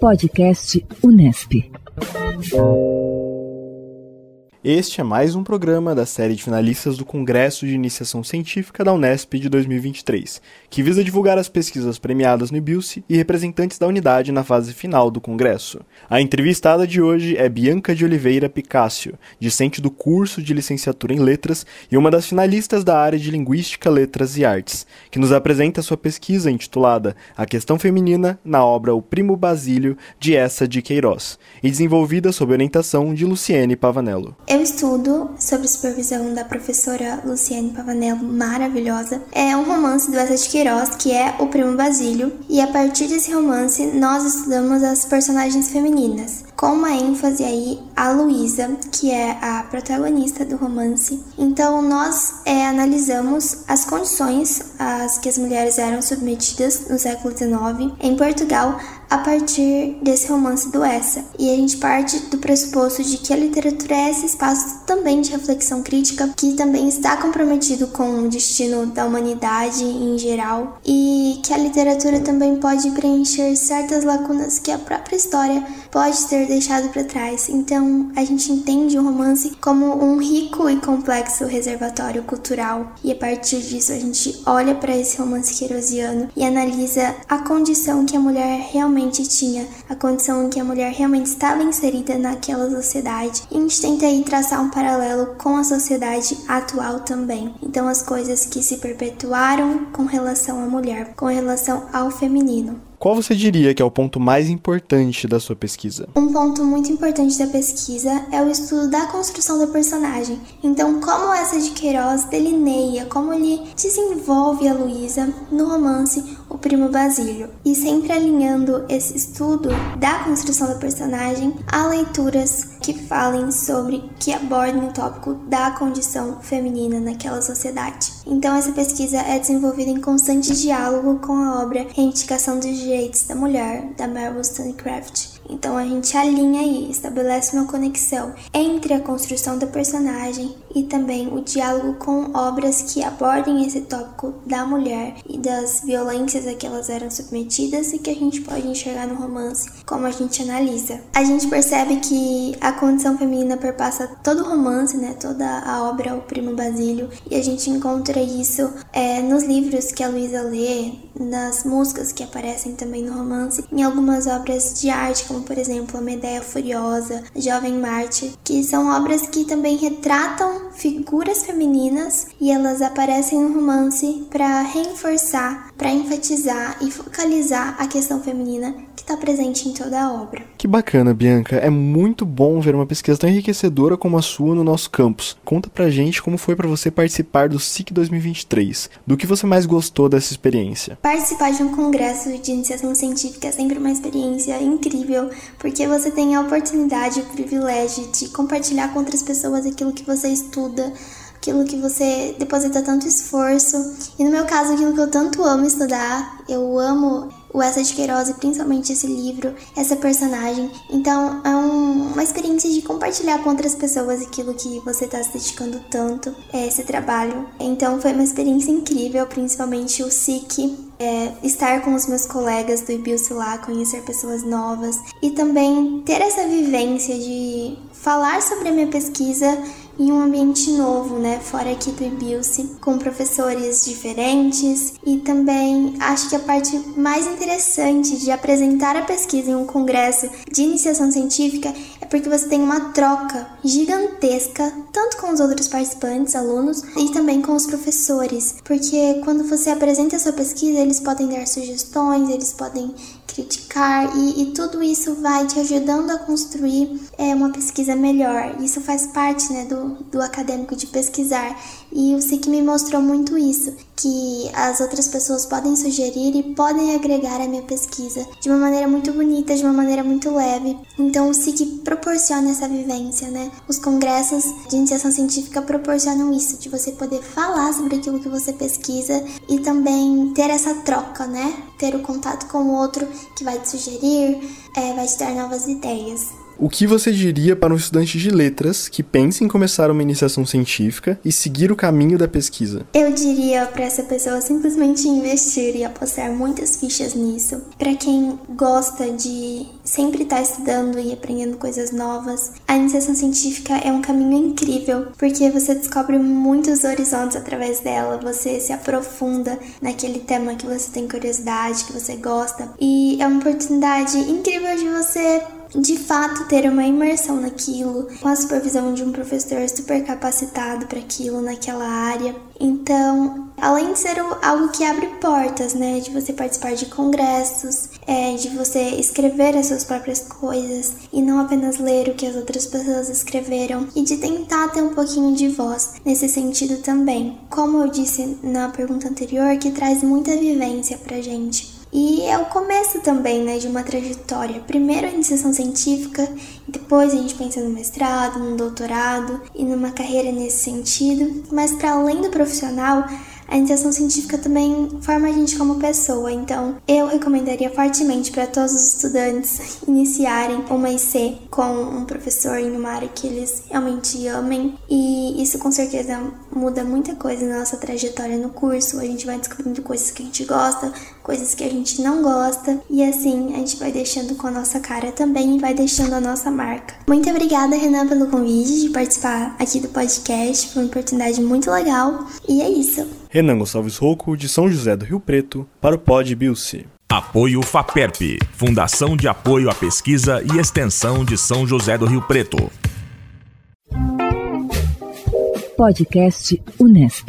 Podcast Unesp. Este é mais um programa da série de finalistas do Congresso de Iniciação Científica da Unesp de 2023, que visa divulgar as pesquisas premiadas no IBILSE e representantes da unidade na fase final do Congresso. A entrevistada de hoje é Bianca de Oliveira Picácio, discente do curso de licenciatura em Letras e uma das finalistas da área de Linguística, Letras e Artes, que nos apresenta sua pesquisa intitulada A Questão Feminina na obra O Primo Basílio, de Essa de Queiroz, e desenvolvida sob orientação de Luciene Pavanello. Eu estudo, sob supervisão da professora Luciane Pavanello, maravilhosa. É um romance do Essa de Queiroz, que é O Primo Basílio, e a partir desse romance nós estudamos as personagens femininas, com uma ênfase aí a Luísa, que é a protagonista do romance. Então nós é, analisamos as condições às que as mulheres eram submetidas no século XIX em Portugal a partir desse romance do Essa. E a gente parte do pressuposto de que a literatura é esse espaço também de reflexão crítica, que também está comprometido com o destino da humanidade em geral, e que a literatura também pode preencher certas lacunas que a própria história pode ter deixado para trás. Então, a gente entende o romance como um rico e complexo reservatório cultural, e a partir disso a gente olha para esse romance queirosiano e analisa a condição que a mulher realmente realmente tinha, a condição em que a mulher realmente estava inserida naquela sociedade. E a gente tenta aí traçar um paralelo com a sociedade atual também. Então, as coisas que se perpetuaram com relação à mulher, com relação ao feminino. Qual você diria que é o ponto mais importante da sua pesquisa? Um ponto muito importante da pesquisa é o estudo da construção do personagem. Então, como essa de Queiroz delineia, como ele desenvolve a Luísa no romance O Primo Basílio. E sempre alinhando esse estudo da construção do personagem a leituras que falem sobre, que abordem o tópico da condição feminina naquela sociedade. Então, essa pesquisa é desenvolvida em constante diálogo com a obra Reivindicação dos Direitos da Mulher, da Mary Wollstonecraft. Então a gente alinha aí, estabelece uma conexão entre a construção da personagem e também o diálogo com obras que abordem esse tópico da mulher e das violências a que elas eram submetidas e que a gente pode enxergar no romance, como a gente analisa. A gente percebe que a condição feminina perpassa todo o romance, né, toda a obra O Primo Basílio, e a gente encontra isso é, nos livros que a Luísa lê, nas músicas que aparecem também no romance, em algumas obras de arte, como por exemplo A Medeia Furiosa, Jovem Marte, que são obras que também retratam figuras femininas e elas aparecem no romance para reforçar, para enfatizar e focalizar a questão feminina que está presente em toda a obra. Que bacana, Bianca. É muito bom ver uma pesquisa tão enriquecedora como a sua no nosso campus. Conta pra gente como foi para você participar do SIC 2023. Do que você mais gostou dessa experiência? Participar de um congresso de iniciação científica é sempre uma experiência incrível, porque você tem a oportunidade, o privilégio de compartilhar com outras pessoas aquilo que você estuda, aquilo que você deposita tanto esforço. E no meu caso, aquilo que eu tanto amo estudar, eu amo o Essa de Queiroz e principalmente esse livro, essa personagem. Então é um, uma experiência de compartilhar com outras pessoas aquilo que você está se dedicando tanto, é, esse trabalho. Então foi uma experiência incrível, principalmente o SIC, é, estar com os meus colegas do IBILS lá, conhecer pessoas novas e também ter essa vivência de falar sobre a minha pesquisa em um ambiente novo, né, fora aqui do IBILSE, com professores diferentes. E também acho que a parte mais interessante de apresentar a pesquisa em um congresso de iniciação científica é porque você tem uma troca gigantesca, tanto com os outros participantes, alunos, e também com os professores, porque quando você apresenta a sua pesquisa, eles podem dar sugestões, eles podem criticar e, e, tudo isso vai te ajudando a construir é, uma pesquisa melhor. Isso faz parte né, do, do acadêmico de pesquisar e o SIC me mostrou muito isso, que as outras pessoas podem sugerir e podem agregar a minha pesquisa de uma maneira muito bonita, de uma maneira muito leve. Então o SIC proporciona essa vivência, né? Os congressos de iniciação científica proporcionam isso, de você poder falar sobre aquilo que você pesquisa e também ter essa troca, né? Ter o contato com o outro que vai te sugerir, é, vai te dar novas ideias. O que você diria para um estudante de letras que pensa em começar uma iniciação científica e seguir o caminho da pesquisa? Eu diria para essa pessoa simplesmente investir e apostar muitas fichas nisso. Para quem gosta de sempre estar tá estudando e aprendendo coisas novas. A iniciação científica é um caminho incrível, porque você descobre muitos horizontes através dela, você se aprofunda naquele tema que você tem curiosidade, que você gosta, e é uma oportunidade incrível de você de fato ter uma imersão naquilo, com a supervisão de um professor super capacitado para aquilo naquela área. Então, além de ser algo que abre portas, né, de você participar de congressos, é, de você escrever as suas próprias coisas e não apenas ler o que as outras pessoas escreveram e de tentar ter um pouquinho de voz nesse sentido também. Como eu disse na pergunta anterior, que traz muita vivência pra gente. E é o começo também, né, de uma trajetória. Primeiro a iniciação científica, depois a gente pensa no mestrado, no doutorado e numa carreira nesse sentido. Mas para além do profissional, a iniciação científica também forma a gente como pessoa, então eu recomendaria fortemente para todos os estudantes iniciarem uma IC com um professor em uma área que eles realmente amem, e isso com certeza muda muita coisa na nossa trajetória no curso. A gente vai descobrindo coisas que a gente gosta, coisas que a gente não gosta, e assim a gente vai deixando com a nossa cara também e vai deixando a nossa marca. Muito obrigada, Renan, pelo convite de participar aqui do podcast, foi uma oportunidade muito legal, e é isso. Renan Gonçalves Rouco, de São José do Rio Preto, para o Pod Bilce. Apoio FAPERP, Fundação de Apoio à Pesquisa e Extensão de São José do Rio Preto. Podcast Unesp.